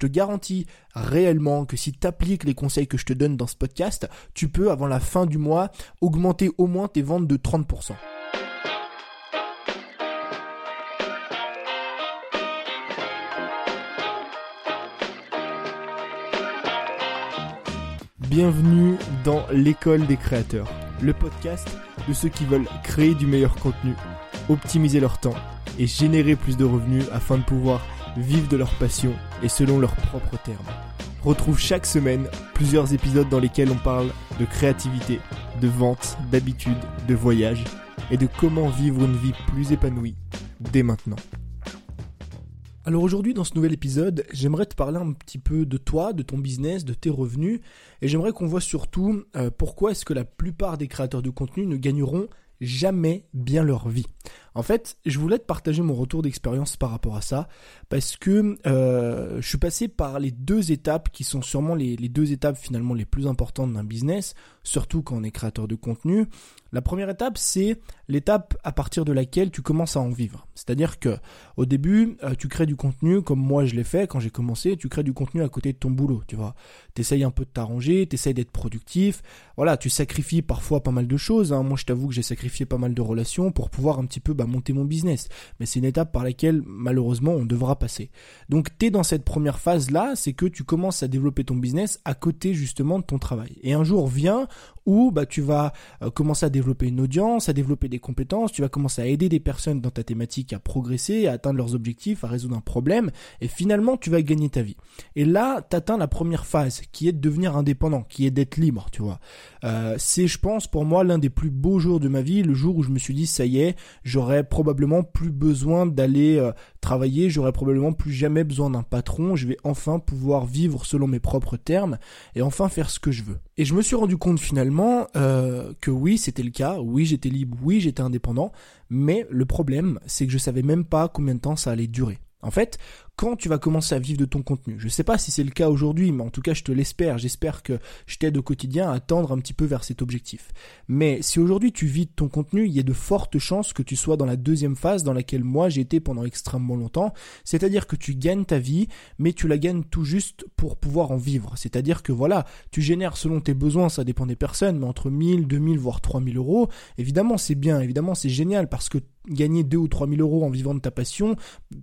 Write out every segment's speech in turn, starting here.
Je te garantis réellement que si tu appliques les conseils que je te donne dans ce podcast, tu peux, avant la fin du mois, augmenter au moins tes ventes de 30%. Bienvenue dans l'école des créateurs, le podcast de ceux qui veulent créer du meilleur contenu, optimiser leur temps et générer plus de revenus afin de pouvoir vivre de leur passion et selon leurs propres termes. Retrouve chaque semaine plusieurs épisodes dans lesquels on parle de créativité, de vente, d'habitude, de voyage et de comment vivre une vie plus épanouie dès maintenant. Alors aujourd'hui dans ce nouvel épisode, j'aimerais te parler un petit peu de toi, de ton business, de tes revenus, et j'aimerais qu'on voit surtout euh, pourquoi est-ce que la plupart des créateurs de contenu ne gagneront jamais bien leur vie. En fait, je voulais te partager mon retour d'expérience par rapport à ça, parce que euh, je suis passé par les deux étapes qui sont sûrement les, deux étapes finalement les plus importantes d'un business, surtout quand on est créateur de contenu. La première étape, c'est l'étape à partir de laquelle tu commences à en vivre. C'est-à-dire que au début, euh, tu crées du contenu comme moi je l'ai fait quand j'ai commencé, tu crées du contenu à côté de ton boulot, tu vois. T'essayes un peu de t'arranger, t'essayes d'être productif. Voilà, tu sacrifies parfois pas mal de choses. Hein. Moi, je t'avoue que j'ai sacrifié pas mal de relations pour pouvoir un petit peu bah, monter mon business. Mais c'est une étape par laquelle malheureusement on devra passer. Donc, t'es dans cette première phase là, c'est que tu commences à développer ton business à côté justement de ton travail. Et un jour vient où bah tu vas euh, commencer à développer une audience, à développer des compétences, tu vas commencer à aider des personnes dans ta thématique à progresser, à atteindre leurs objectifs, à résoudre un problème, et finalement tu vas gagner ta vie. Et là, tu atteins la première phase, qui est de devenir indépendant, qui est d'être libre, tu vois. Euh, c'est, je pense, pour moi, l'un des plus beaux jours de ma vie, le jour où je me suis dit, ça y est, j'aurais probablement plus besoin d'aller euh, travailler, j'aurais probablement plus jamais besoin d'un patron, je vais enfin pouvoir vivre selon mes propres termes, et enfin faire ce que je veux. Et je me suis rendu compte finalement euh, que oui, c'était le cas, oui, j'étais libre, oui, j'étais indépendant, mais le problème, c'est que je savais même pas combien de temps ça allait durer. En fait, quand tu vas commencer à vivre de ton contenu. Je ne sais pas si c'est le cas aujourd'hui, mais en tout cas, je te l'espère. J'espère que je t'aide au quotidien à tendre un petit peu vers cet objectif. Mais si aujourd'hui tu vis de ton contenu, il y a de fortes chances que tu sois dans la deuxième phase dans laquelle moi j'ai été pendant extrêmement longtemps. C'est-à-dire que tu gagnes ta vie, mais tu la gagnes tout juste pour pouvoir en vivre. C'est-à-dire que voilà, tu génères selon tes besoins, ça dépend des personnes, mais entre 1000, 2000, voire 3000 euros, évidemment c'est bien, évidemment c'est génial parce que gagner 2 ou 3000 euros en vivant de ta passion,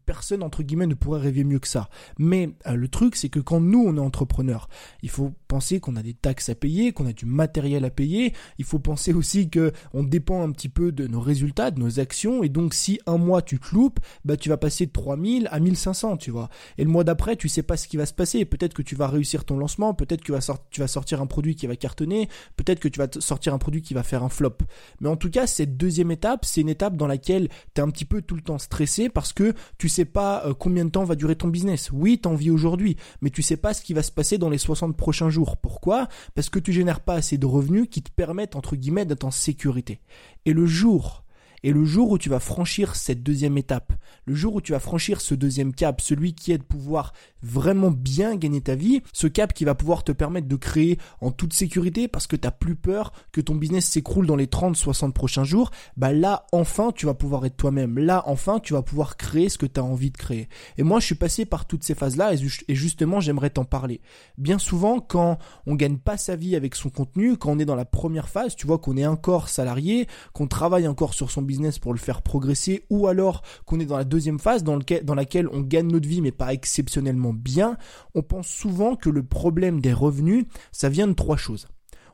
personne entre guillemets ne pourrait rêver mieux que ça. Mais euh, le truc, c'est que quand nous, on est entrepreneur, il faut penser qu'on a des taxes à payer, qu'on a du matériel à payer. Il faut penser aussi que on dépend un petit peu de nos résultats, de nos actions. Et donc, si un mois tu te loupes, bah, tu vas passer de 3000 à 1500, tu vois. Et le mois d'après, tu sais pas ce qui va se passer. Peut-être que tu vas réussir ton lancement, peut-être que tu vas sortir un produit qui va cartonner, peut-être que tu vas sortir un produit qui va faire un flop. Mais en tout cas, cette deuxième étape, c'est une étape dans laquelle tu es un petit peu tout le temps stressé parce que tu sais pas euh, combien de temps va durer ton business. Oui, t'en vis aujourd'hui, mais tu sais pas ce qui va se passer dans les 60 prochains jours. Pourquoi? Parce que tu génères pas assez de revenus qui te permettent, entre guillemets, d'être en sécurité. Et le jour et le jour où tu vas franchir cette deuxième étape, le jour où tu vas franchir ce deuxième cap, celui qui est de pouvoir vraiment bien gagner ta vie, ce cap qui va pouvoir te permettre de créer en toute sécurité parce que tu n'as plus peur que ton business s'écroule dans les 30, 60 prochains jours, bah là, enfin, tu vas pouvoir être toi-même. Là, enfin, tu vas pouvoir créer ce que tu as envie de créer. Et moi, je suis passé par toutes ces phases-là et justement, j'aimerais t'en parler. Bien souvent, quand on gagne pas sa vie avec son contenu, quand on est dans la première phase, tu vois qu'on est encore salarié, qu'on travaille encore sur son business, pour le faire progresser ou alors qu'on est dans la deuxième phase dans, laquelle on gagne notre vie mais pas exceptionnellement bien, on pense souvent que le problème des revenus, ça vient de trois choses.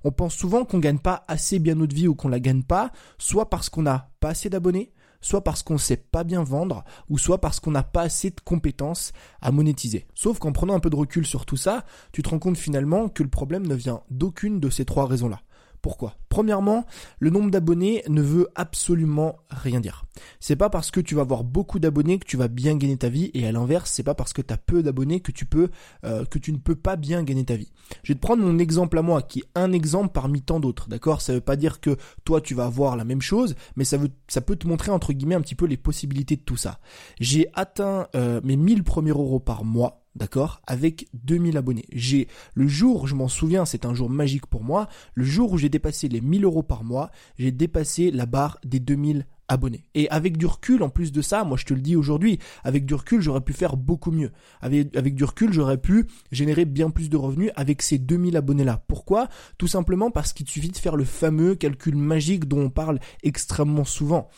On pense souvent qu'on gagne pas assez bien notre vie ou qu'on la gagne pas, soit parce qu'on n'a pas assez d'abonnés, soit parce qu'on ne sait pas bien vendre, ou soit parce qu'on n'a pas assez de compétences à monétiser. Sauf qu'en prenant un peu de recul sur tout ça, tu te rends compte finalement que le problème ne vient d'aucune de ces trois raisons-là. Pourquoi? Premièrement, le nombre d'abonnés ne veut absolument rien dire. C'est pas parce que tu vas avoir beaucoup d'abonnés que tu vas bien gagner ta vie et à l'inverse, c'est pas parce que tu as peu d'abonnés que tu peux euh, que tu ne peux pas bien gagner ta vie. Je vais te prendre mon exemple à moi qui est un exemple parmi tant d'autres, d'accord? Ça veut pas dire que toi tu vas avoir la même chose, mais ça veut ça peut te montrer entre guillemets un petit peu les possibilités de tout ça. J'ai atteint euh, mes 1000 premiers euros par mois d'accord, avec 2000 abonnés. J'ai le jour, je m'en souviens, c'est un jour magique pour moi, le jour où j'ai dépassé les 1000 euros par mois, j'ai dépassé la barre des 2000 abonnés. Et avec du recul, en plus de ça, moi je te le dis aujourd'hui, avec du recul, j'aurais pu faire beaucoup mieux. Avec, avec du recul, j'aurais pu générer bien plus de revenus avec ces 2000 abonnés-là. Pourquoi? Tout simplement parce qu'il suffit de faire le fameux calcul magique dont on parle extrêmement souvent.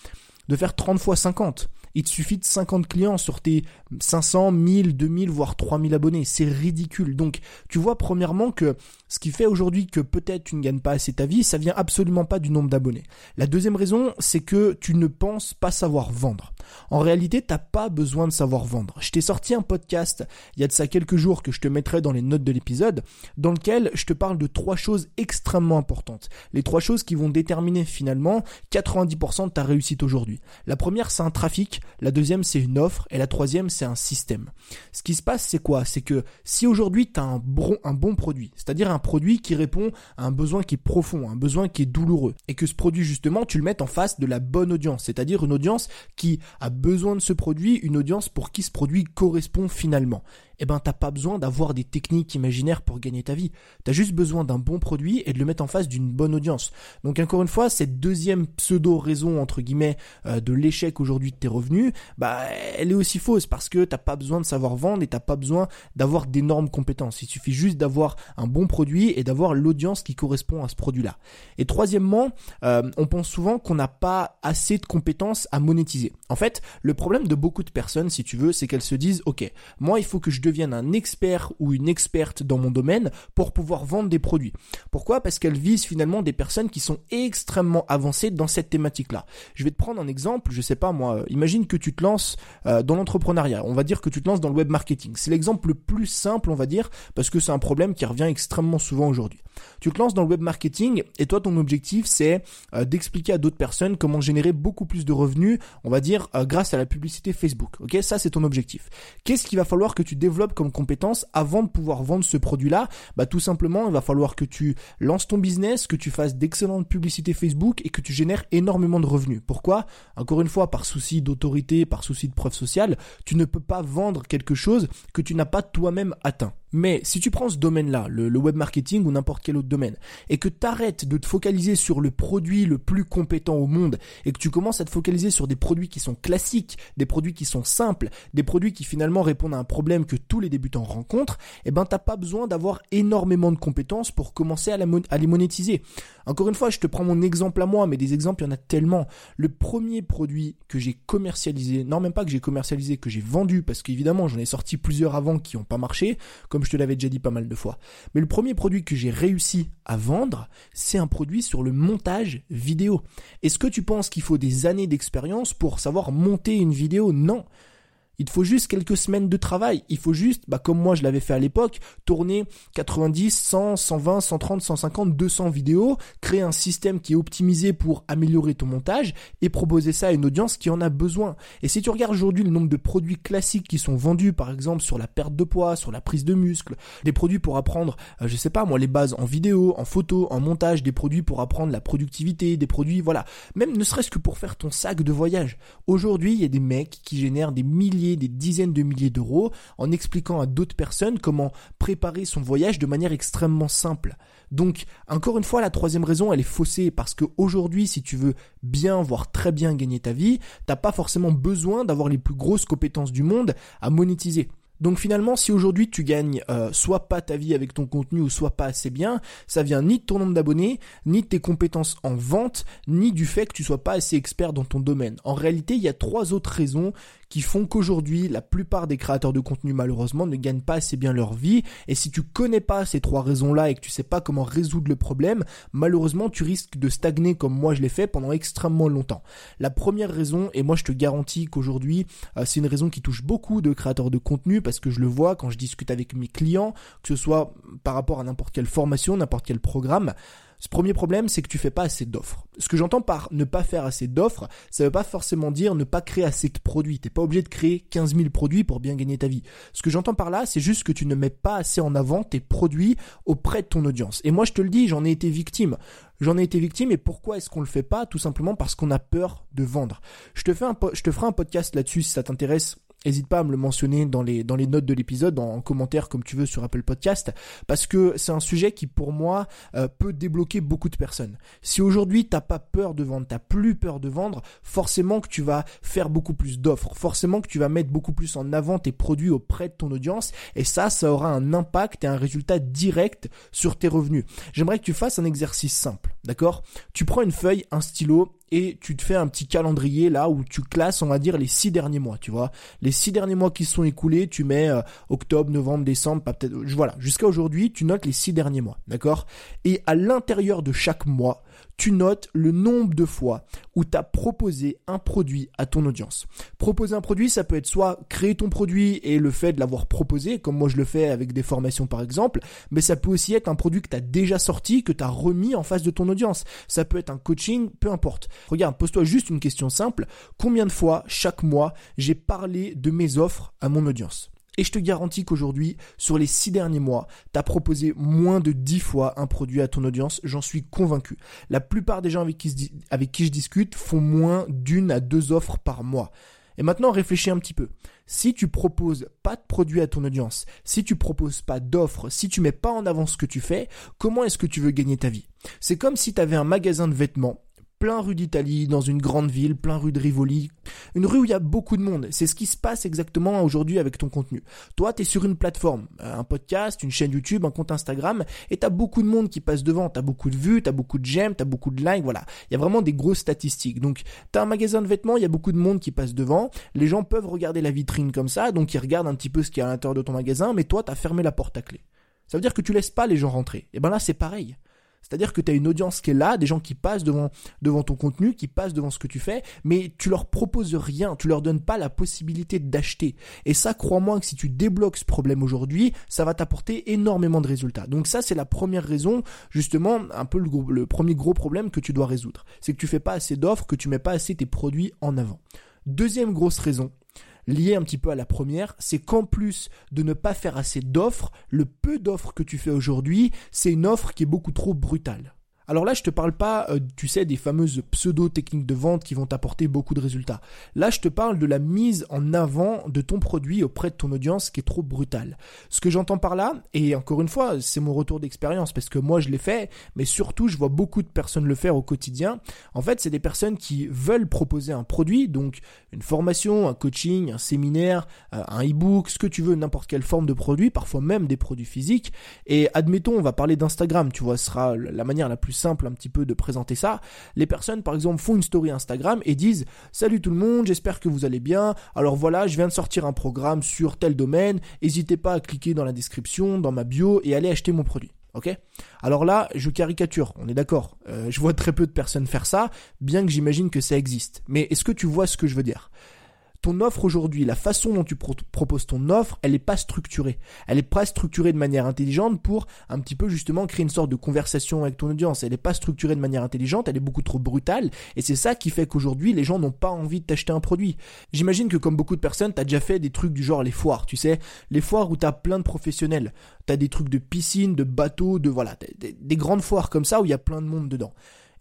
De faire 30 fois 50 il te suffit de 50 clients sur tes 500, 1000, 2000, voire 3000 abonnés. C'est ridicule. Donc, tu vois, premièrement, que ce qui fait aujourd'hui que peut-être tu ne gagnes pas assez ta vie, ça vient absolument pas du nombre d'abonnés. La deuxième raison, c'est que tu ne penses pas savoir vendre. En réalité, t'as pas besoin de savoir vendre. Je t'ai sorti un podcast il y a de ça quelques jours que je te mettrai dans les notes de l'épisode, dans lequel je te parle de trois choses extrêmement importantes. Les trois choses qui vont déterminer finalement 90% de ta réussite aujourd'hui. La première, c'est un trafic la deuxième c'est une offre et la troisième c'est un système. Ce qui se passe c'est quoi? C'est que si aujourd'hui tu as un bon, un bon produit, c'est-à-dire un produit qui répond à un besoin qui est profond, un besoin qui est douloureux, et que ce produit justement tu le mets en face de la bonne audience, c'est-à-dire une audience qui a besoin de ce produit, une audience pour qui ce produit correspond finalement eh ben t'as pas besoin d'avoir des techniques imaginaires pour gagner ta vie. T'as juste besoin d'un bon produit et de le mettre en face d'une bonne audience. Donc encore une fois, cette deuxième pseudo raison entre guillemets euh, de l'échec aujourd'hui de tes revenus, bah elle est aussi fausse parce que t'as pas besoin de savoir vendre et t'as pas besoin d'avoir d'énormes compétences. Il suffit juste d'avoir un bon produit et d'avoir l'audience qui correspond à ce produit-là. Et troisièmement, euh, on pense souvent qu'on n'a pas assez de compétences à monétiser. En fait, le problème de beaucoup de personnes, si tu veux, c'est qu'elles se disent, ok, moi il faut que je devienne un expert ou une experte dans mon domaine pour pouvoir vendre des produits. Pourquoi? Parce qu'elle vise finalement des personnes qui sont extrêmement avancées dans cette thématique-là. Je vais te prendre un exemple, je sais pas moi, imagine que tu te lances euh, dans l'entrepreneuriat, on va dire que tu te lances dans le web marketing. C'est l'exemple le plus simple, on va dire, parce que c'est un problème qui revient extrêmement souvent aujourd'hui. Tu te lances dans le web marketing et toi ton objectif c'est euh, d'expliquer à d'autres personnes comment générer beaucoup plus de revenus, on va dire euh, grâce à la publicité Facebook. OK? Ça c'est ton objectif. Qu'est-ce qu'il va falloir que tu développes comme compétence avant de pouvoir vendre ce produit-là Bah tout simplement, il va falloir que tu lances ton business, que tu fasses d'excellentes publicités Facebook et que tu génères énormément de revenus. Pourquoi? Encore une fois, par souci d'autorité, par souci de preuve sociale, tu ne peux pas vendre quelque chose que tu n'as pas toi-même atteint. Mais si tu prends ce domaine-là, le, web marketing ou n'importe quel autre domaine, et que tu arrêtes de te focaliser sur le produit le plus compétent au monde, et que tu commences à te focaliser sur des produits qui sont classiques, des produits qui sont simples, des produits qui finalement répondent à un problème que tous les débutants rencontrent, eh ben t'as pas besoin d'avoir énormément de compétences pour commencer à, à les monétiser. Encore une fois, je te prends mon exemple à moi, mais des exemples, il y en a tellement. Le premier produit que j'ai commercialisé, non même pas que j'ai commercialisé, que j'ai vendu, parce qu'évidemment j'en ai sorti plusieurs avant qui n'ont pas marché, comme je te l'avais déjà dit pas mal de fois. Mais le premier produit que j'ai réussi à vendre, c'est un produit sur le montage vidéo. Est-ce que tu penses qu'il faut des années d'expérience pour savoir monter une vidéo? Non. Il te faut juste quelques semaines de travail. Il faut juste, bah, comme moi je l'avais fait à l'époque, tourner 90, 100, 120, 130, 150, 200 vidéos, créer un système qui est optimisé pour améliorer ton montage et proposer ça à une audience qui en a besoin. Et si tu regardes aujourd'hui le nombre de produits classiques qui sont vendus, par exemple sur la perte de poids, sur la prise de muscle, des produits pour apprendre, euh, je sais pas moi, les bases en vidéo, en photo, en montage, des produits pour apprendre la productivité, des produits, voilà, même ne serait-ce que pour faire ton sac de voyage. Aujourd'hui, il y a des mecs qui génèrent des milliers des dizaines de milliers d'euros en expliquant à d'autres personnes comment préparer son voyage de manière extrêmement simple. Donc, encore une fois, la troisième raison, elle est faussée parce qu'aujourd'hui, si tu veux bien, voire très bien gagner ta vie, t'as pas forcément besoin d'avoir les plus grosses compétences du monde à monétiser. Donc finalement, si aujourd'hui tu gagnes euh, soit pas ta vie avec ton contenu ou soit pas assez bien, ça vient ni de ton nombre d'abonnés, ni de tes compétences en vente, ni du fait que tu sois pas assez expert dans ton domaine. En réalité, il y a trois autres raisons qui font qu'aujourd'hui, la plupart des créateurs de contenu, malheureusement, ne gagnent pas assez bien leur vie. Et si tu connais pas ces trois raisons-là et que tu sais pas comment résoudre le problème, malheureusement, tu risques de stagner comme moi je l'ai fait pendant extrêmement longtemps. La première raison, et moi je te garantis qu'aujourd'hui, euh, c'est une raison qui touche beaucoup de créateurs de contenu parce que je le vois quand je discute avec mes clients, que ce soit par rapport à n'importe quelle formation, n'importe quel programme, ce premier problème, c'est que tu fais pas assez d'offres. Ce que j'entends par ne pas faire assez d'offres, ça veut pas forcément dire ne pas créer assez de produits. T'es pas obligé de créer 15 000 produits pour bien gagner ta vie. Ce que j'entends par là, c'est juste que tu ne mets pas assez en avant tes produits auprès de ton audience. Et moi, je te le dis, j'en ai été victime. J'en ai été victime et pourquoi est-ce qu'on le fait pas? Tout simplement parce qu'on a peur de vendre. Je te fais un, je te ferai un podcast là-dessus si ça t'intéresse n'hésite pas à me le mentionner dans les, dans les notes de l'épisode, en commentaire comme tu veux sur Apple Podcast, parce que c'est un sujet qui pour moi euh, peut débloquer beaucoup de personnes. Si aujourd'hui t'as pas peur de vendre, t'as plus peur de vendre, forcément que tu vas faire beaucoup plus d'offres, forcément que tu vas mettre beaucoup plus en avant tes produits auprès de ton audience, et ça, ça aura un impact et un résultat direct sur tes revenus. J'aimerais que tu fasses un exercice simple, d'accord? Tu prends une feuille, un stylo et tu te fais un petit calendrier là où tu classes, on va dire, les six derniers mois, tu vois? Les six derniers mois qui sont écoulés, tu mets euh, octobre, novembre, décembre, pas peut-être, voilà, jusqu'à aujourd'hui, tu notes les six derniers mois, d'accord? Et à l'intérieur de chaque mois, tu notes le nombre de fois où tu as proposé un produit à ton audience. Proposer un produit, ça peut être soit créer ton produit et le fait de l'avoir proposé, comme moi je le fais avec des formations par exemple, mais ça peut aussi être un produit que tu as déjà sorti, que tu as remis en face de ton audience. Ça peut être un coaching, peu importe. Regarde, pose-toi juste une question simple. Combien de fois chaque mois j'ai parlé de mes offres à mon audience? Et je te garantis qu'aujourd'hui, sur les six derniers mois, tu as proposé moins de dix fois un produit à ton audience, j'en suis convaincu. La plupart des gens avec qui, avec qui je discute font moins d'une à deux offres par mois. Et maintenant, réfléchis un petit peu. Si tu proposes pas de produit à ton audience, si tu proposes pas d'offres, si tu mets pas en avant ce que tu fais, comment est-ce que tu veux gagner ta vie? C'est comme si tu avais un magasin de vêtements plein rue d'Italie, dans une grande ville, plein rue de Rivoli, une rue où il y a beaucoup de monde. C'est ce qui se passe exactement aujourd'hui avec ton contenu. Toi, tu es sur une plateforme, euh, un podcast, une chaîne YouTube, un compte Instagram, et tu beaucoup de monde qui passe devant, tu beaucoup de vues, tu beaucoup de j'aime, tu beaucoup de likes, voilà. Il y a vraiment des grosses statistiques. Donc, tu un magasin de vêtements, il y a beaucoup de monde qui passe devant, les gens peuvent regarder la vitrine comme ça, donc ils regardent un petit peu ce qu'il y a à l'intérieur de ton magasin, mais toi, tu fermé la porte à clé. Ça veut dire que tu laisses pas les gens rentrer. Et ben là, c'est pareil. C'est-à-dire que tu as une audience qui est là, des gens qui passent devant, devant ton contenu, qui passent devant ce que tu fais, mais tu leur proposes rien, tu leur donnes pas la possibilité d'acheter. Et ça, crois-moi que si tu débloques ce problème aujourd'hui, ça va t'apporter énormément de résultats. Donc ça, c'est la première raison, justement, un peu le, le premier gros problème que tu dois résoudre. C'est que tu fais pas assez d'offres, que tu mets pas assez tes produits en avant. Deuxième grosse raison, lié un petit peu à la première, c'est qu'en plus de ne pas faire assez d'offres, le peu d'offres que tu fais aujourd'hui, c'est une offre qui est beaucoup trop brutale. Alors là, je te parle pas, euh, tu sais, des fameuses pseudo-techniques de vente qui vont t'apporter beaucoup de résultats. Là, je te parle de la mise en avant de ton produit auprès de ton audience qui est trop brutale. Ce que j'entends par là, et encore une fois, c'est mon retour d'expérience parce que moi je l'ai fait, mais surtout je vois beaucoup de personnes le faire au quotidien. En fait, c'est des personnes qui veulent proposer un produit, donc une formation, un coaching, un séminaire, euh, un e-book, ce que tu veux, n'importe quelle forme de produit, parfois même des produits physiques. Et admettons, on va parler d'Instagram, tu vois, ce sera la manière la plus simple un petit peu de présenter ça. Les personnes, par exemple, font une story Instagram et disent Salut tout le monde, j'espère que vous allez bien. Alors voilà, je viens de sortir un programme sur tel domaine. N'hésitez pas à cliquer dans la description, dans ma bio et aller acheter mon produit. Ok? Alors là, je caricature, on est d'accord. Euh, je vois très peu de personnes faire ça, bien que j'imagine que ça existe. Mais est-ce que tu vois ce que je veux dire? Ton offre aujourd'hui, la façon dont tu proposes ton offre, elle n'est pas structurée. Elle n'est pas structurée de manière intelligente pour un petit peu justement créer une sorte de conversation avec ton audience. Elle n'est pas structurée de manière intelligente, elle est beaucoup trop brutale. Et c'est ça qui fait qu'aujourd'hui, les gens n'ont pas envie de t'acheter un produit. J'imagine que comme beaucoup de personnes, tu as déjà fait des trucs du genre les foires, tu sais. Les foires où tu as plein de professionnels. Tu as des trucs de piscine, de bateaux, de voilà, des grandes foires comme ça où il y a plein de monde dedans.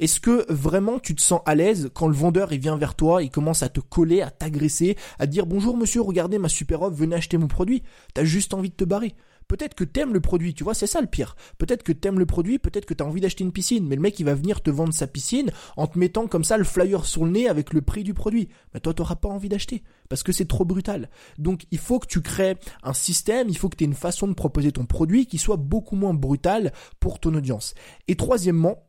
Est-ce que vraiment tu te sens à l'aise quand le vendeur il vient vers toi, il commence à te coller, à t'agresser, à dire bonjour monsieur, regardez ma super offre, venez acheter mon produit. T'as juste envie de te barrer. Peut-être que t'aimes le produit, tu vois, c'est ça le pire. Peut-être que t'aimes le produit, peut-être que t'as envie d'acheter une piscine, mais le mec il va venir te vendre sa piscine en te mettant comme ça le flyer sur le nez avec le prix du produit. Mais toi t'auras pas envie d'acheter parce que c'est trop brutal. Donc il faut que tu crées un système, il faut que tu aies une façon de proposer ton produit qui soit beaucoup moins brutal pour ton audience. Et troisièmement,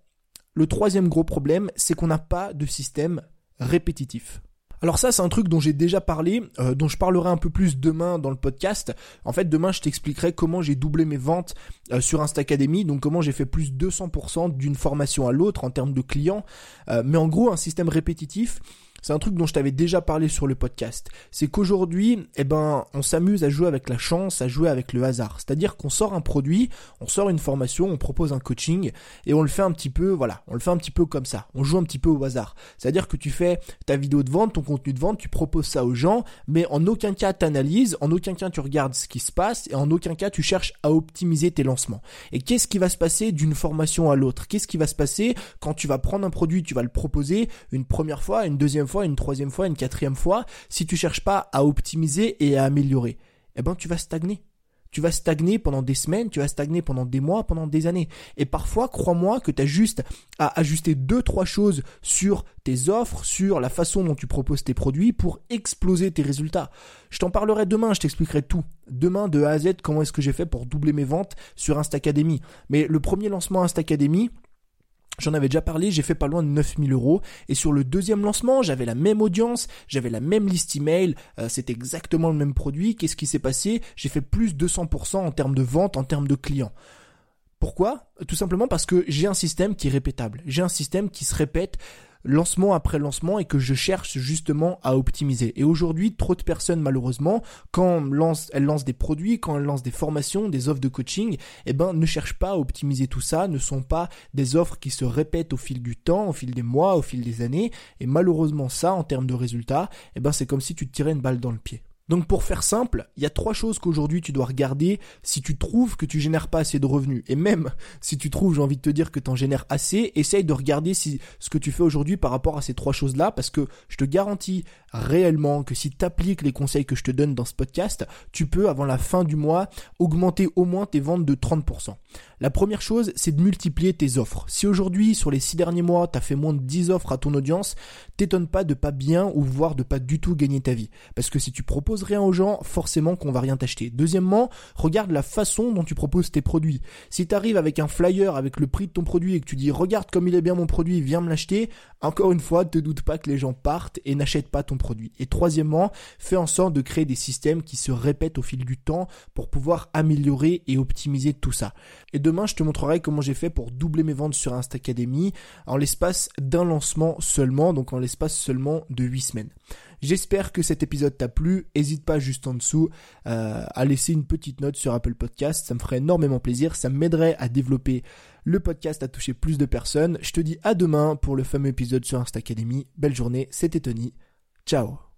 le troisième gros problème, c'est qu'on n'a pas de système répétitif. Alors ça, c'est un truc dont j'ai déjà parlé, euh, dont je parlerai un peu plus demain dans le podcast. En fait, demain, je t'expliquerai comment j'ai doublé mes ventes euh, sur Instacademy, donc comment j'ai fait plus 200% d'une formation à l'autre en termes de clients. Euh, mais en gros, un système répétitif, c'est un truc dont je t'avais déjà parlé sur le podcast. C'est qu'aujourd'hui, eh ben, on s'amuse à jouer avec la chance, à jouer avec le hasard. C'est-à-dire qu'on sort un produit, on sort une formation, on propose un coaching et on le fait un petit peu, voilà, on le fait un petit peu comme ça. On joue un petit peu au hasard. C'est-à-dire que tu fais ta vidéo de vente, ton contenu de vente, tu proposes ça aux gens, mais en aucun cas t'analyses, en aucun cas tu regardes ce qui se passe et en aucun cas tu cherches à optimiser tes lancements. Et qu'est-ce qui va se passer d'une formation à l'autre? Qu'est-ce qui va se passer quand tu vas prendre un produit, tu vas le proposer une première fois, une deuxième fois une troisième fois, une quatrième fois, si tu cherches pas à optimiser et à améliorer, eh ben tu vas stagner. Tu vas stagner pendant des semaines, tu vas stagner pendant des mois, pendant des années. Et parfois, crois-moi que tu as juste à ajuster deux, trois choses sur tes offres, sur la façon dont tu proposes tes produits pour exploser tes résultats. Je t'en parlerai demain, je t'expliquerai tout. Demain, de A à Z, comment est-ce que j'ai fait pour doubler mes ventes sur Instacademy. Mais le premier lancement Instacademy, J'en avais déjà parlé, j'ai fait pas loin de 9000 euros. Et sur le deuxième lancement, j'avais la même audience, j'avais la même liste email, euh, c'était exactement le même produit. Qu'est-ce qui s'est passé? J'ai fait plus de 200% en termes de vente, en termes de clients. Pourquoi? Tout simplement parce que j'ai un système qui est répétable. J'ai un système qui se répète lancement après lancement et que je cherche justement à optimiser. Et aujourd'hui, trop de personnes malheureusement, quand elles lancent des produits, quand elles lancent des formations, des offres de coaching, eh ben ne cherchent pas à optimiser tout ça, ne sont pas des offres qui se répètent au fil du temps, au fil des mois, au fil des années. Et malheureusement ça, en termes de résultats, eh ben c'est comme si tu te tirais une balle dans le pied. Donc pour faire simple, il y a trois choses qu'aujourd'hui tu dois regarder si tu trouves que tu génères pas assez de revenus. Et même si tu trouves, j'ai envie de te dire que tu en génères assez, essaye de regarder si ce que tu fais aujourd'hui par rapport à ces trois choses-là, parce que je te garantis réellement que si tu appliques les conseils que je te donne dans ce podcast, tu peux, avant la fin du mois, augmenter au moins tes ventes de 30%. La première chose, c'est de multiplier tes offres. Si aujourd'hui, sur les six derniers mois, tu as fait moins de 10 offres à ton audience, t'étonne pas de pas bien ou voire de pas du tout gagner ta vie. Parce que si tu proposes rien aux gens, forcément qu'on va rien t'acheter. Deuxièmement, regarde la façon dont tu proposes tes produits. Si tu arrives avec un flyer avec le prix de ton produit et que tu dis regarde comme il est bien mon produit, viens me l'acheter, encore une fois, te doute pas que les gens partent et n'achètent pas ton produit. Et troisièmement, fais en sorte de créer des systèmes qui se répètent au fil du temps pour pouvoir améliorer et optimiser tout ça. Et demain, je te montrerai comment j'ai fait pour doubler mes ventes sur Instacademy en l'espace d'un lancement seulement, donc en l'espace seulement de 8 semaines. J'espère que cet épisode t'a plu. N'hésite pas juste en dessous euh, à laisser une petite note sur Apple Podcast. Ça me ferait énormément plaisir. Ça m'aiderait à développer le podcast, à toucher plus de personnes. Je te dis à demain pour le fameux épisode sur Instacademy. Belle journée. C'était Tony. Ciao